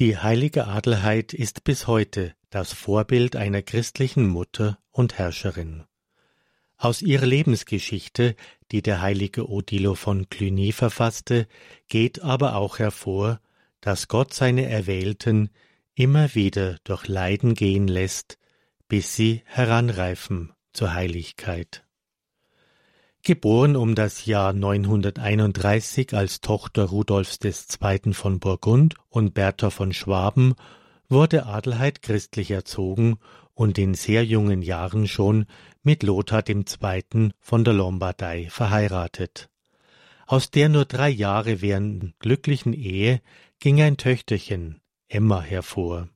Die heilige Adelheid ist bis heute das Vorbild einer christlichen Mutter und Herrscherin. Aus ihrer Lebensgeschichte, die der heilige Odilo von Cluny verfasste, geht aber auch hervor, dass Gott seine Erwählten immer wieder durch Leiden gehen lässt, bis sie heranreifen zur Heiligkeit. Geboren um das Jahr 931 als Tochter Rudolfs II. von Burgund und Bertha von Schwaben, wurde Adelheid christlich erzogen und in sehr jungen Jahren schon mit Lothar II. von der Lombardei verheiratet. Aus der nur drei Jahre währenden glücklichen Ehe ging ein Töchterchen, Emma, hervor.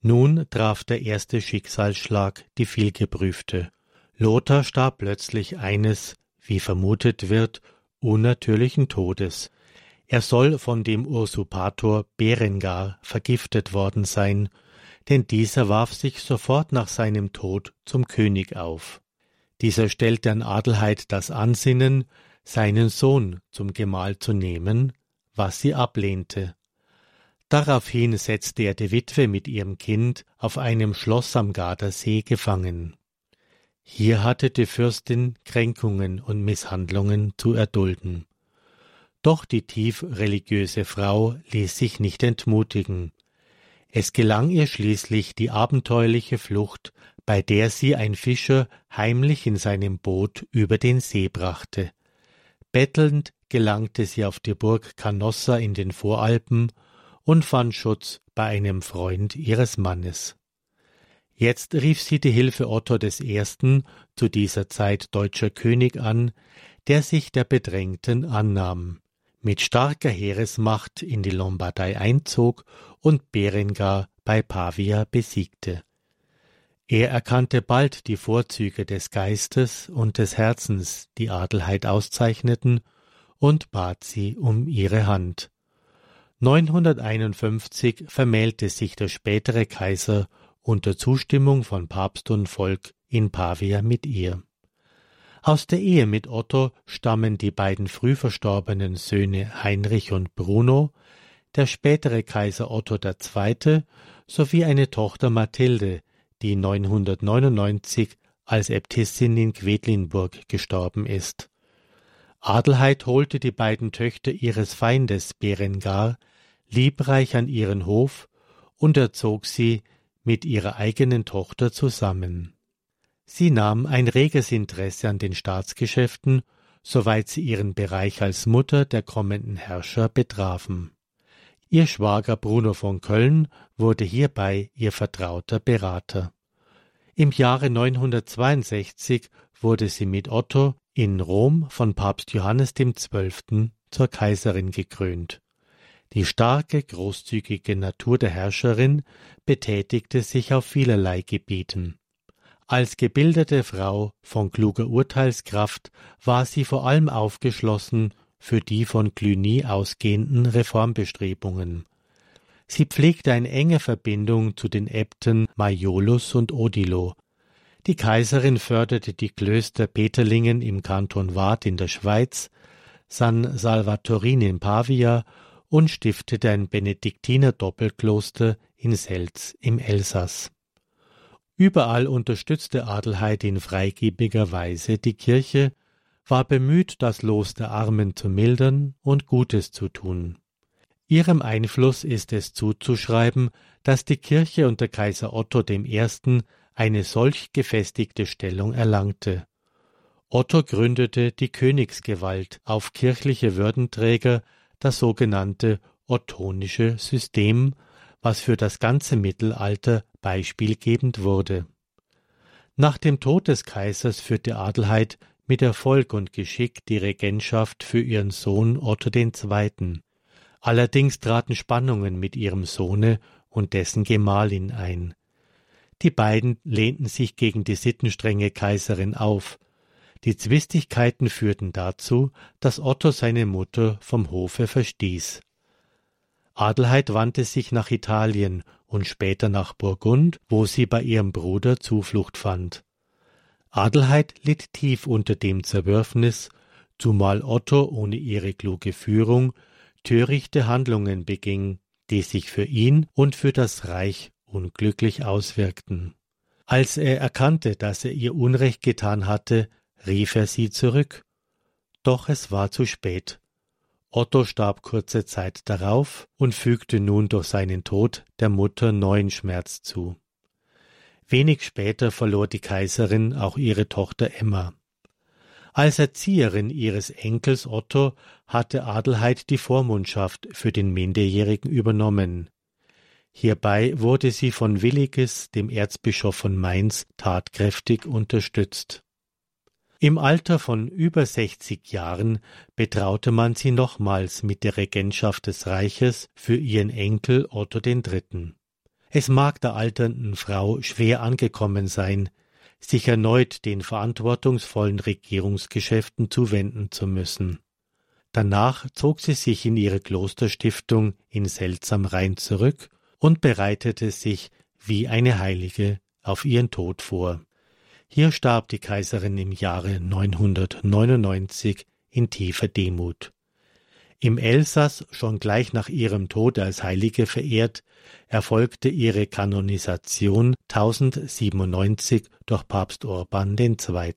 Nun traf der erste Schicksalsschlag die vielgeprüfte. Lothar starb plötzlich eines wie vermutet wird, unnatürlichen Todes. Er soll von dem Usurpator Berengar vergiftet worden sein, denn dieser warf sich sofort nach seinem Tod zum König auf. Dieser stellte an Adelheid das Ansinnen, seinen Sohn zum Gemahl zu nehmen, was sie ablehnte. Daraufhin setzte er die Witwe mit ihrem Kind auf einem Schloss am Gardasee gefangen. Hier hatte die Fürstin Kränkungen und Misshandlungen zu erdulden. Doch die tief religiöse Frau ließ sich nicht entmutigen. Es gelang ihr schließlich die abenteuerliche Flucht, bei der sie ein Fischer heimlich in seinem Boot über den See brachte. Bettelnd gelangte sie auf die Burg Canossa in den Voralpen und fand Schutz bei einem Freund ihres Mannes. Jetzt rief sie die Hilfe Otto I., zu dieser Zeit deutscher König, an, der sich der Bedrängten annahm, mit starker Heeresmacht in die Lombardei einzog und Berengar bei Pavia besiegte. Er erkannte bald die Vorzüge des Geistes und des Herzens, die Adelheid auszeichneten, und bat sie um ihre Hand. 951 vermählte sich der spätere Kaiser unter Zustimmung von Papst und Volk in Pavia mit ihr. Aus der Ehe mit Otto stammen die beiden früh verstorbenen Söhne Heinrich und Bruno, der spätere Kaiser Otto II. sowie eine Tochter Mathilde, die 999 als Äbtissin in Quedlinburg gestorben ist. Adelheid holte die beiden Töchter ihres Feindes Berengar liebreich an ihren Hof und erzog sie mit ihrer eigenen Tochter zusammen. Sie nahm ein reges Interesse an den Staatsgeschäften, soweit sie ihren Bereich als Mutter der kommenden Herrscher betrafen. Ihr Schwager Bruno von Köln wurde hierbei ihr vertrauter Berater. Im Jahre 962 wurde sie mit Otto in Rom von Papst Johannes XII. zur Kaiserin gekrönt. Die starke, großzügige Natur der Herrscherin betätigte sich auf vielerlei Gebieten. Als gebildete Frau von kluger Urteilskraft war sie vor allem aufgeschlossen für die von Cluny ausgehenden Reformbestrebungen. Sie pflegte eine enge Verbindung zu den Äbten Maiolus und Odilo. Die Kaiserin förderte die Klöster Peterlingen im Kanton Waadt in der Schweiz, San Salvatorin in Pavia und stiftete ein Benediktiner-Doppelkloster in Selz im Elsass. Überall unterstützte Adelheid in freigebiger Weise die Kirche, war bemüht, das Los der Armen zu mildern und Gutes zu tun. Ihrem Einfluss ist es zuzuschreiben, dass die Kirche unter Kaiser Otto I. eine solch gefestigte Stellung erlangte. Otto gründete die Königsgewalt auf kirchliche Würdenträger das sogenannte ottonische System, was für das ganze Mittelalter beispielgebend wurde. Nach dem Tod des Kaisers führte Adelheid mit Erfolg und Geschick die Regentschaft für ihren Sohn Otto II. Allerdings traten Spannungen mit ihrem Sohne und dessen Gemahlin ein. Die beiden lehnten sich gegen die sittenstrenge Kaiserin auf, die Zwistigkeiten führten dazu, dass Otto seine Mutter vom Hofe verstieß. Adelheid wandte sich nach Italien und später nach Burgund, wo sie bei ihrem Bruder Zuflucht fand. Adelheid litt tief unter dem Zerwürfnis, zumal Otto ohne ihre kluge Führung törichte Handlungen beging, die sich für ihn und für das Reich unglücklich auswirkten. Als er erkannte, dass er ihr Unrecht getan hatte, rief er sie zurück. Doch es war zu spät. Otto starb kurze Zeit darauf und fügte nun durch seinen Tod der Mutter neuen Schmerz zu. Wenig später verlor die Kaiserin auch ihre Tochter Emma. Als Erzieherin ihres Enkels Otto hatte Adelheid die Vormundschaft für den Minderjährigen übernommen. Hierbei wurde sie von Williges, dem Erzbischof von Mainz, tatkräftig unterstützt. Im Alter von über sechzig Jahren betraute man sie nochmals mit der Regentschaft des Reiches für ihren Enkel Otto III. Es mag der alternden Frau schwer angekommen sein, sich erneut den verantwortungsvollen Regierungsgeschäften zuwenden zu müssen. Danach zog sie sich in ihre Klosterstiftung in Seltsamrhein zurück und bereitete sich wie eine Heilige auf ihren Tod vor. Hier starb die Kaiserin im Jahre 999 in tiefer Demut. Im Elsass, schon gleich nach ihrem Tod als Heilige verehrt, erfolgte ihre Kanonisation 1097 durch Papst Urban II.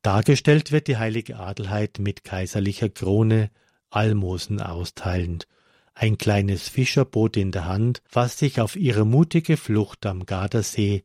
Dargestellt wird die heilige Adelheid mit kaiserlicher Krone, Almosen austeilend, ein kleines Fischerboot in der Hand, was sich auf ihre mutige Flucht am Gardasee